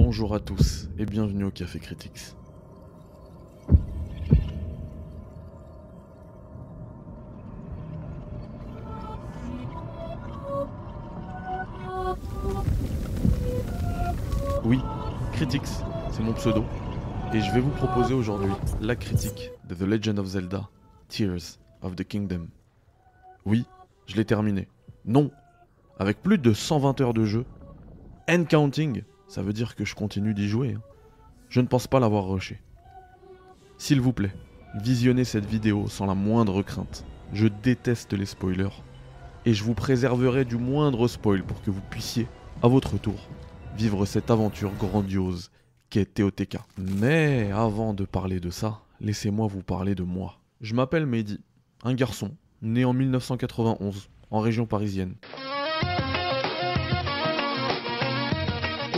Bonjour à tous et bienvenue au Café Critics. Oui, Critics, c'est mon pseudo. Et je vais vous proposer aujourd'hui la critique de The Legend of Zelda, Tears of the Kingdom. Oui, je l'ai terminé. Non, avec plus de 120 heures de jeu, and counting, ça veut dire que je continue d'y jouer. hein. Je ne pense pas l'avoir rushé. S'il vous plaît, visionnez cette vidéo sans la moindre crainte. Je déteste les spoilers. Et je vous préserverai du moindre spoil pour que vous puissiez, à votre tour, vivre cette aventure grandiose qu'est TOTK. Mais avant de parler de ça, laissez-moi vous parler de moi. Je m'appelle Mehdi, un garçon, né en 1991, en région parisienne.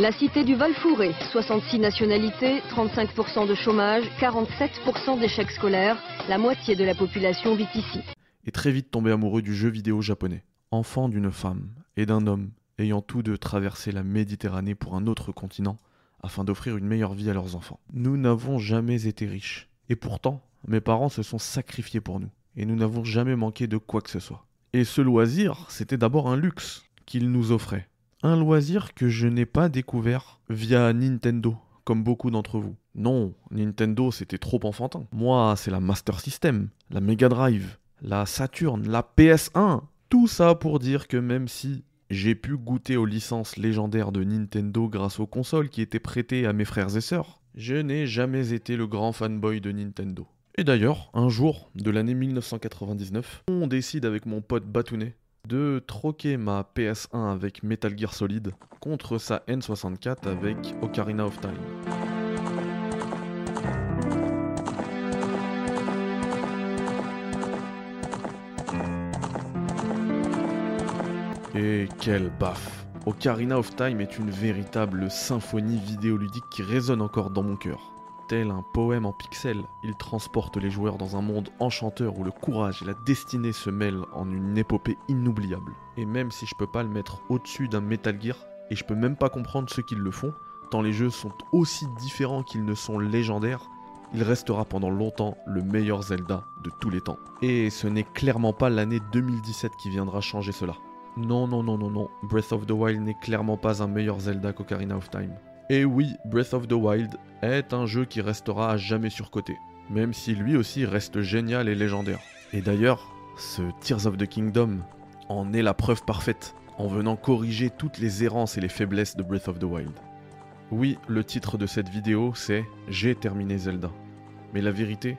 La cité du Val-Fouré, 66 nationalités, 35% de chômage, 47% d'échecs scolaires, la moitié de la population vit ici. est très vite tombé amoureux du jeu vidéo japonais. Enfant d'une femme et d'un homme ayant tous deux traversé la Méditerranée pour un autre continent afin d'offrir une meilleure vie à leurs enfants. Nous n'avons jamais été riches. Et pourtant, mes parents se sont sacrifiés pour nous. Et nous n'avons jamais manqué de quoi que ce soit. Et ce loisir, c'était d'abord un luxe qu'ils nous offraient. Un loisir que je n'ai pas découvert via Nintendo, comme beaucoup d'entre vous. Non, Nintendo c'était trop enfantin. Moi, c'est la Master System, la Mega Drive, la Saturn, la PS1. Tout ça pour dire que même si j'ai pu goûter aux licences légendaires de Nintendo grâce aux consoles qui étaient prêtées à mes frères et sœurs, je n'ai jamais été le grand fanboy de Nintendo. Et d'ailleurs, un jour de l'année 1999, on décide avec mon pote Batounet de troquer ma PS1 avec Metal Gear Solid contre sa N64 avec Ocarina of Time. Et quel baf Ocarina of Time est une véritable symphonie vidéoludique qui résonne encore dans mon cœur. Un poème en pixels, il transporte les joueurs dans un monde enchanteur où le courage et la destinée se mêlent en une épopée inoubliable. Et même si je peux pas le mettre au-dessus d'un Metal Gear, et je peux même pas comprendre ceux qui le font, tant les jeux sont aussi différents qu'ils ne sont légendaires, il restera pendant longtemps le meilleur Zelda de tous les temps. Et ce n'est clairement pas l'année 2017 qui viendra changer cela. Non, non, non, non, non, Breath of the Wild n'est clairement pas un meilleur Zelda qu'Ocarina of Time. Et oui, Breath of the Wild est un jeu qui restera à jamais surcoté, même si lui aussi reste génial et légendaire. Et d'ailleurs, ce Tears of the Kingdom en est la preuve parfaite, en venant corriger toutes les errances et les faiblesses de Breath of the Wild. Oui, le titre de cette vidéo c'est J'ai terminé Zelda. Mais la vérité,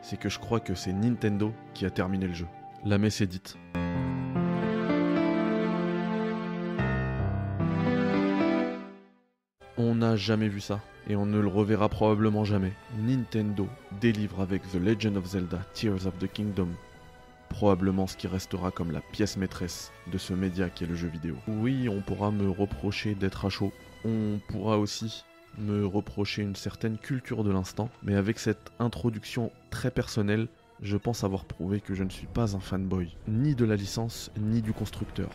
c'est que je crois que c'est Nintendo qui a terminé le jeu. La messe est dite. N'a jamais vu ça, et on ne le reverra probablement jamais. Nintendo délivre avec The Legend of Zelda Tears of the Kingdom probablement ce qui restera comme la pièce maîtresse de ce média qui est le jeu vidéo. Oui, on pourra me reprocher d'être à chaud, on pourra aussi me reprocher une certaine culture de l'instant, mais avec cette introduction très personnelle, je pense avoir prouvé que je ne suis pas un fanboy, ni de la licence, ni du constructeur.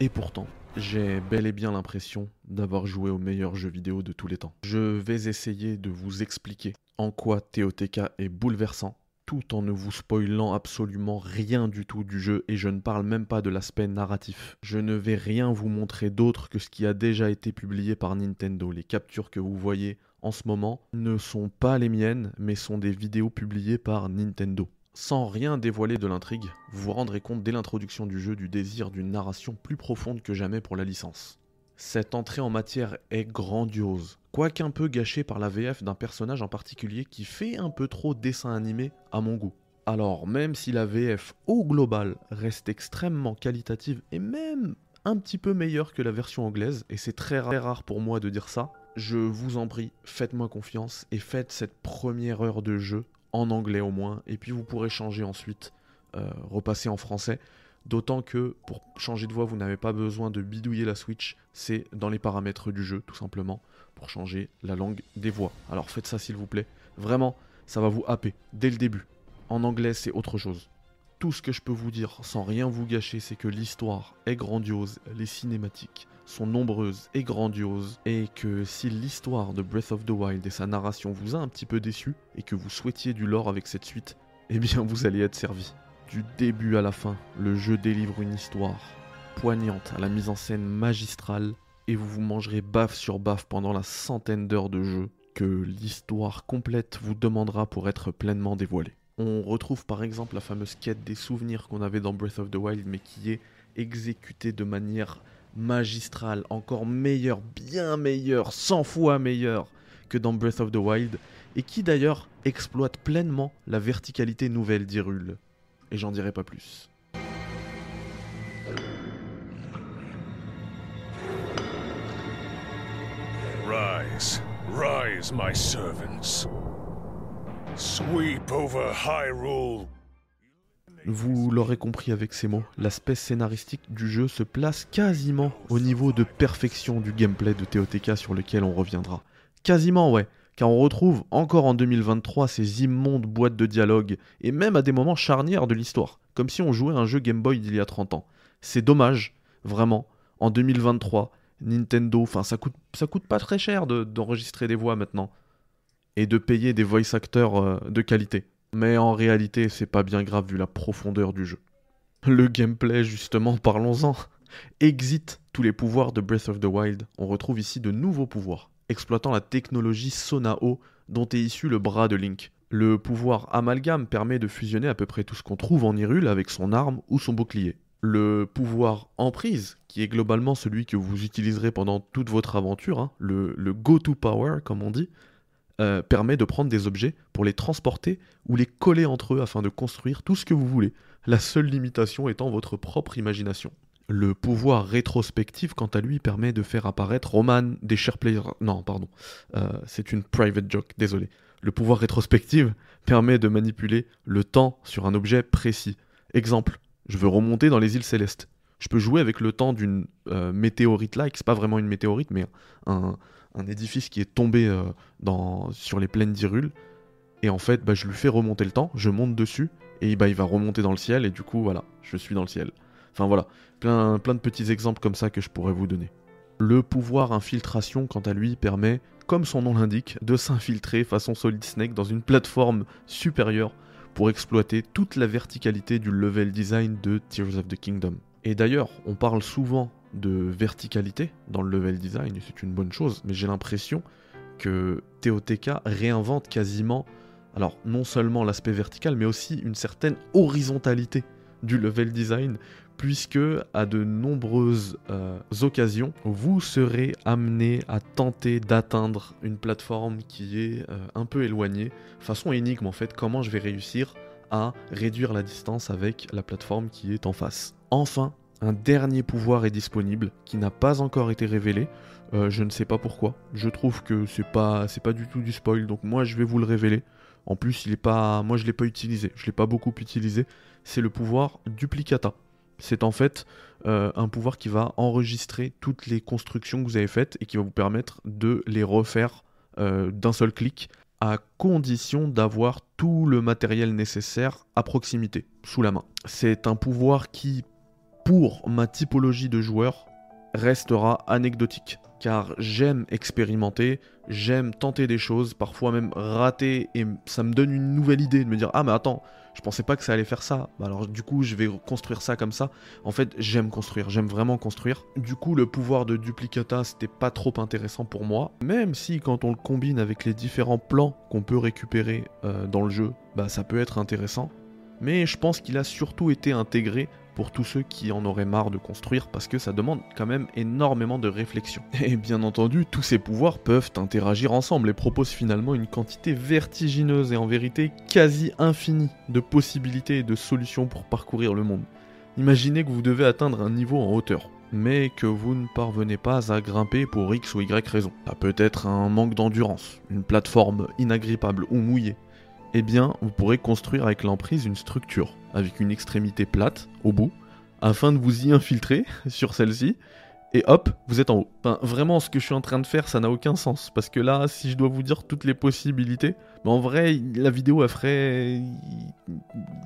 Et pourtant, j'ai bel et bien l'impression d'avoir joué au meilleur jeu vidéo de tous les temps. Je vais essayer de vous expliquer en quoi TOTK est bouleversant, tout en ne vous spoilant absolument rien du tout du jeu, et je ne parle même pas de l'aspect narratif. Je ne vais rien vous montrer d'autre que ce qui a déjà été publié par Nintendo. Les captures que vous voyez en ce moment ne sont pas les miennes, mais sont des vidéos publiées par Nintendo. Sans rien dévoiler de l'intrigue, vous vous rendrez compte dès l'introduction du jeu du désir d'une narration plus profonde que jamais pour la licence. Cette entrée en matière est grandiose, quoique un peu gâchée par la VF d'un personnage en particulier qui fait un peu trop dessin animé à mon goût. Alors même si la VF au global reste extrêmement qualitative et même un petit peu meilleure que la version anglaise, et c'est très rare, rare pour moi de dire ça, je vous en prie, faites-moi confiance et faites cette première heure de jeu en anglais au moins, et puis vous pourrez changer ensuite, euh, repasser en français. D'autant que pour changer de voix, vous n'avez pas besoin de bidouiller la Switch, c'est dans les paramètres du jeu tout simplement pour changer la langue des voix. Alors faites ça s'il vous plaît. Vraiment, ça va vous happer dès le début. En anglais, c'est autre chose. Tout ce que je peux vous dire sans rien vous gâcher, c'est que l'histoire est grandiose, les cinématiques sont nombreuses et grandioses, et que si l'histoire de Breath of the Wild et sa narration vous a un petit peu déçu, et que vous souhaitiez du lore avec cette suite, eh bien vous allez être servi. Du début à la fin, le jeu délivre une histoire poignante, à la mise en scène magistrale, et vous vous mangerez baffe sur baffe pendant la centaine d'heures de jeu que l'histoire complète vous demandera pour être pleinement dévoilée. On retrouve par exemple la fameuse quête des souvenirs qu'on avait dans Breath of the Wild, mais qui est exécutée de manière magistrale, encore meilleure, bien meilleure, 100 fois meilleure que dans Breath of the Wild, et qui d'ailleurs exploite pleinement la verticalité nouvelle d'Hyrule. Et j'en dirai pas plus. Rise, rise, my servants. Sweep over Hyrule. Vous l'aurez compris avec ces mots, l'aspect scénaristique du jeu se place quasiment au niveau de perfection du gameplay de TOTK sur lequel on reviendra. Quasiment ouais, car on retrouve encore en 2023 ces immondes boîtes de dialogue, et même à des moments charnières de l'histoire, comme si on jouait un jeu Game Boy d'il y a 30 ans. C'est dommage, vraiment, en 2023, Nintendo, enfin ça coûte, ça coûte pas très cher d'enregistrer des voix maintenant, et de payer des voice acteurs euh, de qualité. Mais en réalité, c'est pas bien grave vu la profondeur du jeu. Le gameplay, justement, parlons-en. Exit tous les pouvoirs de Breath of the Wild. On retrouve ici de nouveaux pouvoirs, exploitant la technologie Sonao dont est issu le bras de Link. Le pouvoir amalgame permet de fusionner à peu près tout ce qu'on trouve en Hyrule avec son arme ou son bouclier. Le pouvoir emprise, qui est globalement celui que vous utiliserez pendant toute votre aventure, hein, le, le go-to power comme on dit, euh, permet de prendre des objets pour les transporter ou les coller entre eux afin de construire tout ce que vous voulez, la seule limitation étant votre propre imagination. Le pouvoir rétrospectif, quant à lui, permet de faire apparaître Roman des chers. Non, pardon, euh, c'est une private joke, désolé. Le pouvoir rétrospectif permet de manipuler le temps sur un objet précis. Exemple, je veux remonter dans les îles célestes. Je peux jouer avec le temps d'une euh, météorite là, c'est pas vraiment une météorite, mais un, un édifice qui est tombé euh, dans, sur les plaines d'Irule. Et en fait, bah, je lui fais remonter le temps, je monte dessus, et bah, il va remonter dans le ciel, et du coup, voilà, je suis dans le ciel. Enfin voilà, plein, plein de petits exemples comme ça que je pourrais vous donner. Le pouvoir infiltration, quant à lui, permet, comme son nom l'indique, de s'infiltrer façon Solid Snake dans une plateforme supérieure pour exploiter toute la verticalité du level design de Tears of the Kingdom. Et d'ailleurs, on parle souvent de verticalité dans le level design, c'est une bonne chose, mais j'ai l'impression que TOTK réinvente quasiment, alors non seulement l'aspect vertical, mais aussi une certaine horizontalité du level design, puisque à de nombreuses euh, occasions, vous serez amené à tenter d'atteindre une plateforme qui est euh, un peu éloignée, façon énigme en fait, comment je vais réussir à réduire la distance avec la plateforme qui est en face. Enfin, un dernier pouvoir est disponible qui n'a pas encore été révélé. Euh, je ne sais pas pourquoi. Je trouve que c'est pas c'est pas du tout du spoil. Donc moi je vais vous le révéler. En plus il est pas moi je l'ai pas utilisé. Je l'ai pas beaucoup utilisé. C'est le pouvoir duplicata. C'est en fait euh, un pouvoir qui va enregistrer toutes les constructions que vous avez faites et qui va vous permettre de les refaire euh, d'un seul clic à condition d'avoir tout le matériel nécessaire à proximité, sous la main. C'est un pouvoir qui pour ma typologie de joueur restera anecdotique. Car j'aime expérimenter, j'aime tenter des choses, parfois même rater, et ça me donne une nouvelle idée de me dire Ah, mais attends, je pensais pas que ça allait faire ça. Bah, alors, du coup, je vais construire ça comme ça. En fait, j'aime construire, j'aime vraiment construire. Du coup, le pouvoir de duplicata, c'était pas trop intéressant pour moi. Même si, quand on le combine avec les différents plans qu'on peut récupérer euh, dans le jeu, bah, ça peut être intéressant. Mais je pense qu'il a surtout été intégré pour tous ceux qui en auraient marre de construire parce que ça demande quand même énormément de réflexion. Et bien entendu, tous ces pouvoirs peuvent interagir ensemble et proposent finalement une quantité vertigineuse et en vérité quasi infinie de possibilités et de solutions pour parcourir le monde. Imaginez que vous devez atteindre un niveau en hauteur, mais que vous ne parvenez pas à grimper pour X ou Y raison. Ça peut être un manque d'endurance, une plateforme inagrippable ou mouillée, eh bien, vous pourrez construire avec l'emprise une structure, avec une extrémité plate au bout, afin de vous y infiltrer sur celle-ci, et hop, vous êtes en haut. Vraiment, ce que je suis en train de faire, ça n'a aucun sens, parce que là, si je dois vous dire toutes les possibilités, en vrai, la vidéo, elle ferait...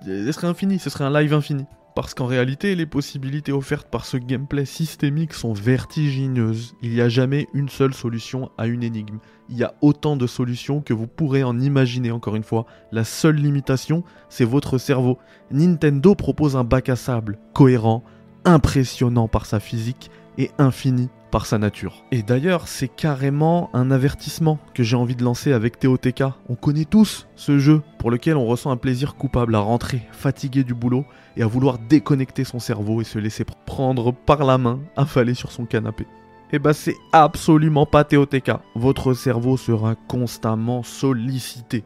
Elle serait infinie, ce serait un live infini. Parce qu'en réalité, les possibilités offertes par ce gameplay systémique sont vertigineuses. Il n'y a jamais une seule solution à une énigme. Il y a autant de solutions que vous pourrez en imaginer encore une fois. La seule limitation, c'est votre cerveau. Nintendo propose un bac à sable, cohérent, impressionnant par sa physique et infini par sa nature. Et d'ailleurs, c'est carrément un avertissement que j'ai envie de lancer avec TOTK. On connaît tous ce jeu pour lequel on ressent un plaisir coupable à rentrer fatigué du boulot et à vouloir déconnecter son cerveau et se laisser prendre par la main, affalé sur son canapé. Et eh bah ben, c'est absolument pas TOTK. Votre cerveau sera constamment sollicité.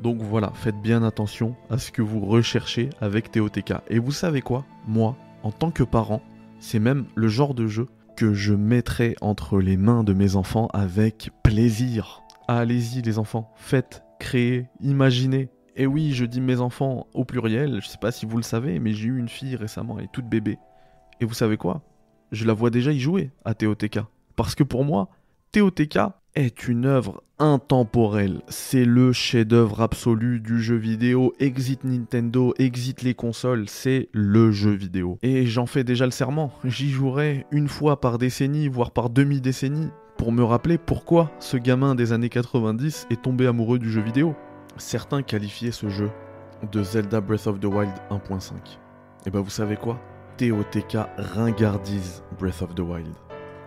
Donc voilà, faites bien attention à ce que vous recherchez avec TOTK. Et vous savez quoi? Moi, en tant que parent, c'est même le genre de jeu que je mettrai entre les mains de mes enfants avec plaisir. Allez-y les enfants, faites, créez, imaginez. Et oui, je dis mes enfants au pluriel, je sais pas si vous le savez, mais j'ai eu une fille récemment, elle est toute bébé. Et vous savez quoi? Je la vois déjà y jouer à TOTK. Parce que pour moi, TOTK, est une œuvre intemporelle. C'est le chef-d'œuvre absolu du jeu vidéo. Exit Nintendo, exit les consoles, c'est le jeu vidéo. Et j'en fais déjà le serment. J'y jouerai une fois par décennie, voire par demi-décennie, pour me rappeler pourquoi ce gamin des années 90 est tombé amoureux du jeu vidéo. Certains qualifiaient ce jeu de Zelda Breath of the Wild 1.5. Et bah vous savez quoi? TOTK ringardise Breath of the Wild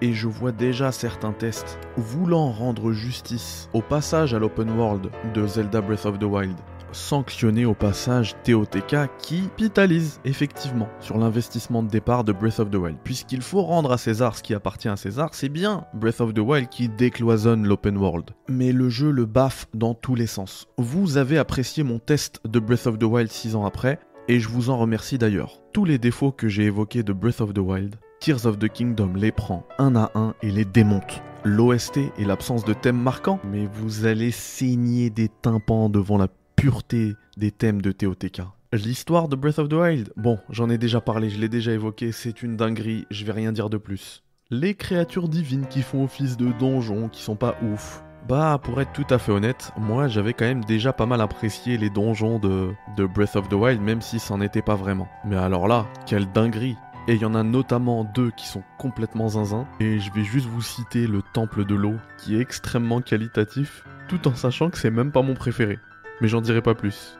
et je vois déjà certains tests voulant rendre justice au passage à l'open world de Zelda Breath of the Wild sanctionner au passage TOTK qui capitalise effectivement sur l'investissement de départ de Breath of the Wild. Puisqu'il faut rendre à César ce qui appartient à César, c'est bien Breath of the Wild qui décloisonne l'open world. Mais le jeu le baffe dans tous les sens. Vous avez apprécié mon test de Breath of the Wild 6 ans après, et je vous en remercie d'ailleurs. Tous les défauts que j'ai évoqués de Breath of the Wild, Tears of the Kingdom les prend un à un et les démonte. L'OST et l'absence de thèmes marquants, mais vous allez saigner des tympans devant la pureté des thèmes de TOTK. L'histoire de Breath of the Wild, bon, j'en ai déjà parlé, je l'ai déjà évoqué, c'est une dinguerie, je vais rien dire de plus. Les créatures divines qui font office de donjons, qui sont pas ouf. Bah, pour être tout à fait honnête, moi j'avais quand même déjà pas mal apprécié les donjons de, de Breath of the Wild, même si c'en était pas vraiment. Mais alors là, quelle dinguerie et il y en a notamment deux qui sont complètement zinzin. Et je vais juste vous citer le Temple de l'eau, qui est extrêmement qualitatif, tout en sachant que c'est même pas mon préféré. Mais j'en dirai pas plus.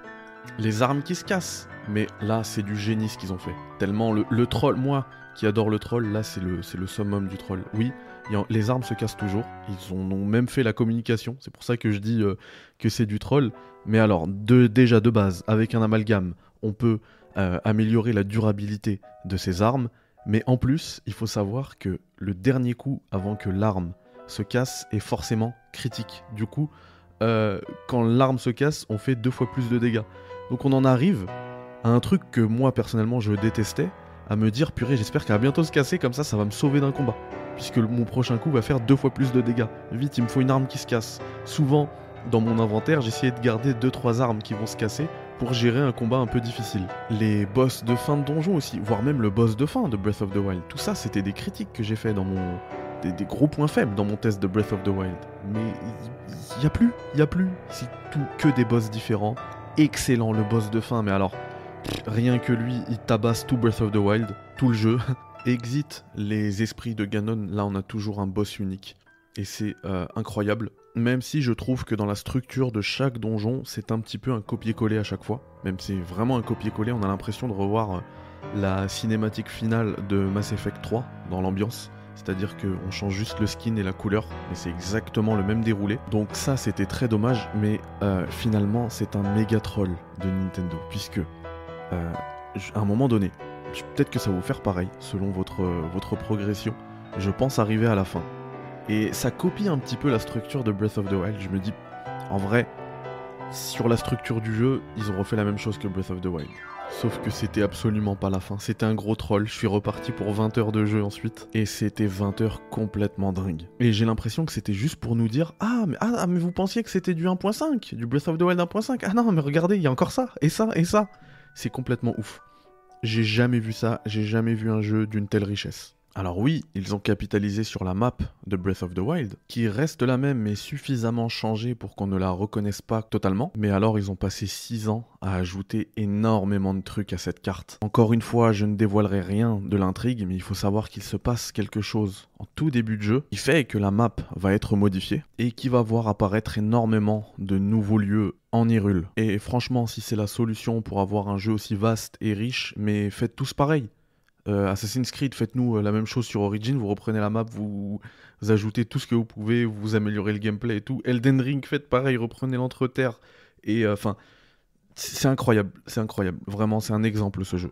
Les armes qui se cassent. Mais là, c'est du génie ce qu'ils ont fait. Tellement le, troll, moi qui adore le troll, là c'est le, summum du troll. Oui, les armes se cassent toujours. Ils ont même fait la communication. C'est pour ça que je dis euh, que c'est du troll. Mais alors, déjà de base, avec un amalgame, on peut euh, améliorer la durabilité de ses armes, mais en plus, il faut savoir que le dernier coup avant que l'arme se casse est forcément critique. Du coup, euh, quand l'arme se casse, on fait deux fois plus de dégâts. Donc on en arrive à un truc que moi personnellement je détestais, à me dire purée j'espère qu'elle va bientôt se casser, comme ça ça va me sauver d'un combat. Puisque mon prochain coup va faire deux fois plus de dégâts. Vite, il me faut une arme qui se casse. Souvent, dans mon inventaire, j'essayais de garder 2-3 armes qui vont se casser pour gérer un combat un peu difficile. Les boss de fin de donjon aussi, voire même le boss de fin de Breath of the Wild. Tout ça, c'était des critiques que j'ai fait dans mon. Des, gros points faibles dans mon test de Breath of the Wild. Mais il y, a plus, il y a plus. C'est tout que des boss différents. Excellent le boss de fin, mais alors, rien que lui, il tabasse tout Breath of the Wild, tout le jeu. Exit les esprits de Ganon, là on a toujours un boss unique. Et c'est euh, incroyable. Même si je trouve que dans la structure de chaque donjon, c'est un petit peu un copier-coller à chaque fois. Même si c'est vraiment un copier-coller, on a l'impression de revoir euh, la cinématique finale de Mass Effect 3 dans l'ambiance. C'est-à-dire qu'on change juste le skin et la couleur, mais c'est exactement le même déroulé. Donc ça, c'était très dommage, mais euh, finalement, c'est un méga troll de Nintendo, puisque euh, à un moment donné, peut-être que ça va vous faire pareil, selon votre, votre progression. Je pense arriver à la fin. Et ça copie un petit peu la structure de Breath of the Wild. Je me dis, en vrai, sur la structure du jeu, ils ont refait la même chose que Breath of the Wild. Sauf que c'était absolument pas la fin. C'était un gros troll. Je suis reparti pour 20 heures de jeu ensuite. Et c'était 20 heures complètement dingue. Et j'ai l'impression que c'était juste pour nous dire Ah, mais, ah, mais vous pensiez que c'était du 1.5, du Breath of the Wild 1.5. Ah non, mais regardez, il y a encore ça, et ça, et ça. C'est complètement ouf. J'ai jamais vu ça. J'ai jamais vu un jeu d'une telle richesse. Alors oui, ils ont capitalisé sur la map de Breath of the Wild, qui reste la même mais suffisamment changée pour qu'on ne la reconnaisse pas totalement. Mais alors ils ont passé 6 ans à ajouter énormément de trucs à cette carte. Encore une fois, je ne dévoilerai rien de l'intrigue, mais il faut savoir qu'il se passe quelque chose en tout début de jeu qui fait que la map va être modifiée et qui va voir apparaître énormément de nouveaux lieux en Hyrule. Et franchement, si c'est la solution pour avoir un jeu aussi vaste et riche, mais faites tous pareil. Euh, Assassin's Creed, faites-nous euh, la même chose sur Origin, vous reprenez la map, vous, ajoutez tout ce que vous pouvez, vous améliorez le gameplay et tout. Elden Ring, faites pareil, reprenez l'entreterre. Et euh, enfin, c'est incroyable, c'est incroyable. Vraiment, c'est un exemple ce jeu.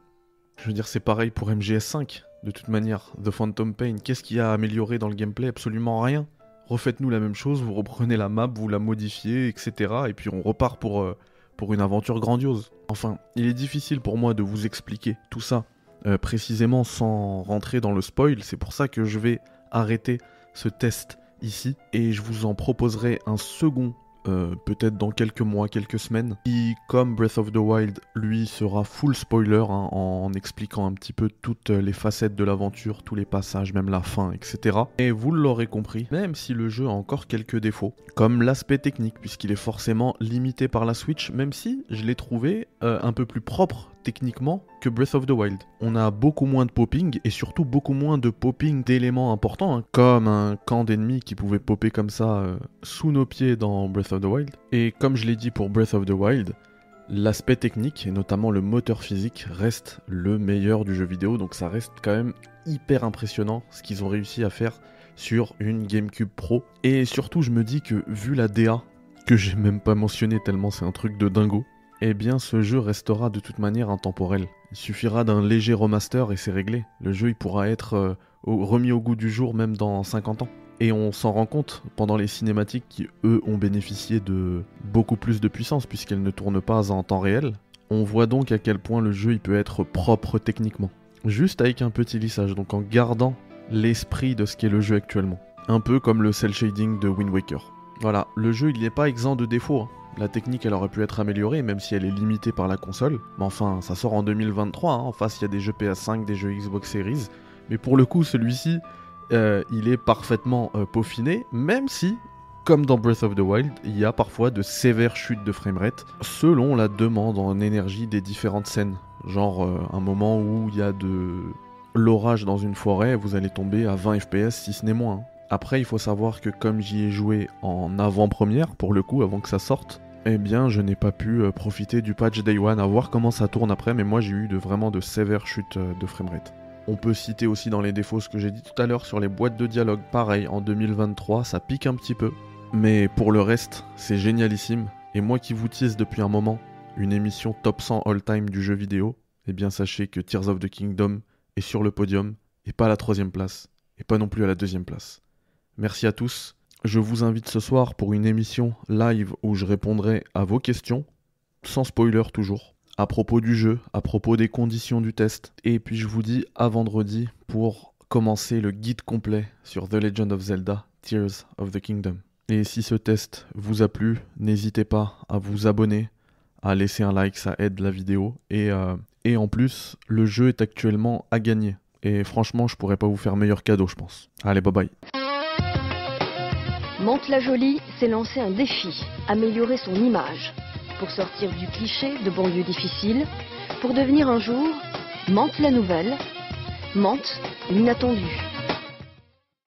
Je veux dire, c'est pareil pour MGS5, de toute manière. The Phantom Pain, qu'est-ce qu'il y a à améliorer dans le gameplay? Absolument rien. Refaites-nous la même chose, vous reprenez la map, vous la modifiez, etc. Et puis on repart pour, pour une aventure grandiose. Enfin, il est difficile pour moi de vous expliquer tout ça euh, précisément sans rentrer dans le spoil. C'est pour ça que je vais arrêter ce test ici et je vous en proposerai un second euh, peut-être dans quelques mois, quelques semaines, qui, comme Breath of the Wild, lui sera full spoiler hein, en, expliquant un petit peu toutes les facettes de l'aventure, tous les passages, même la fin, etc. Et vous l'aurez compris, même si le jeu a encore quelques défauts, comme l'aspect technique, puisqu'il est forcément limité par la Switch, même si je l'ai trouvé euh, un peu plus propre techniquement que Breath of the Wild. On a beaucoup moins de popping et surtout beaucoup moins de popping d'éléments importants, hein, comme un camp d'ennemis qui pouvait popper comme ça euh, sous nos pieds dans Breath of the Wild. Et comme je l'ai dit pour Breath of the Wild, l'aspect technique et notamment le moteur physique reste le meilleur du jeu vidéo, donc ça reste quand même hyper impressionnant ce qu'ils ont réussi à faire sur une GameCube Pro. Et surtout, je me dis que vu la DA, que j'ai même pas mentionné tellement c'est un truc de dingo, eh bien ce jeu restera de toute manière intemporel. Il suffira d'un léger remaster et c'est réglé. Le jeu il pourra être euh, remis au goût du jour même dans 50 ans. Et on s'en rend compte pendant les cinématiques qui, eux, ont bénéficié de beaucoup plus de puissance puisqu'elles ne tournent pas en temps réel. On voit donc à quel point le jeu il peut être propre techniquement. Juste avec un petit lissage, donc en gardant l'esprit de ce qu'est le jeu actuellement. Un peu comme le cel shading de Wind Waker. Voilà, le jeu il n'est pas exempt de défauts. Hein. La technique, elle aurait pu être améliorée, même si elle est limitée par la console. Mais enfin, ça sort en 2023. Hein. En face, il y a des jeux PS5, des jeux Xbox Series. Mais pour le coup, celui-ci, euh, il est parfaitement euh, peaufiné, même si, comme dans Breath of the Wild, il y a parfois de sévères chutes de framerate, selon la demande en énergie des différentes scènes. Genre, euh, un moment où il y a de l'orage dans une forêt, vous allez tomber à 20 FPS, si ce n'est moins. Après, il faut savoir que comme j'y ai joué en avant-première, pour le coup, avant que ça sorte, eh bien, je n'ai pas pu euh, profiter du patch Day One, à voir comment ça tourne après, mais moi j'ai eu de, vraiment de sévères chutes euh, de framerate. On peut citer aussi dans les défauts ce que j'ai dit tout à l'heure sur les boîtes de dialogue. Pareil, en 2023, ça pique un petit peu. Mais pour le reste, c'est génialissime. Et moi qui vous tease depuis un moment une émission top 100 all-time du jeu vidéo, eh bien sachez que Tears of the Kingdom est sur le podium, et pas à la troisième place, et pas non plus à la deuxième place. Merci à tous, je vous invite ce soir pour une émission live où je répondrai à vos questions, sans spoiler toujours, à propos du jeu, à propos des conditions du test. Et puis je vous dis à vendredi pour commencer le guide complet sur The Legend of Zelda Tears of the Kingdom. Et si ce test vous a plu, n'hésitez pas à vous abonner, à laisser un like, ça aide la vidéo. Et, euh, en plus, le jeu est actuellement à gagner. Et franchement, je pourrais pas vous faire meilleur cadeau, je pense. Allez, bye bye. Mantes-la-Jolie s'est lancé un défi, améliorer son image, pour sortir du cliché de banlieue difficile, pour devenir un jour Mantes la nouvelle, Mantes l'inattendue.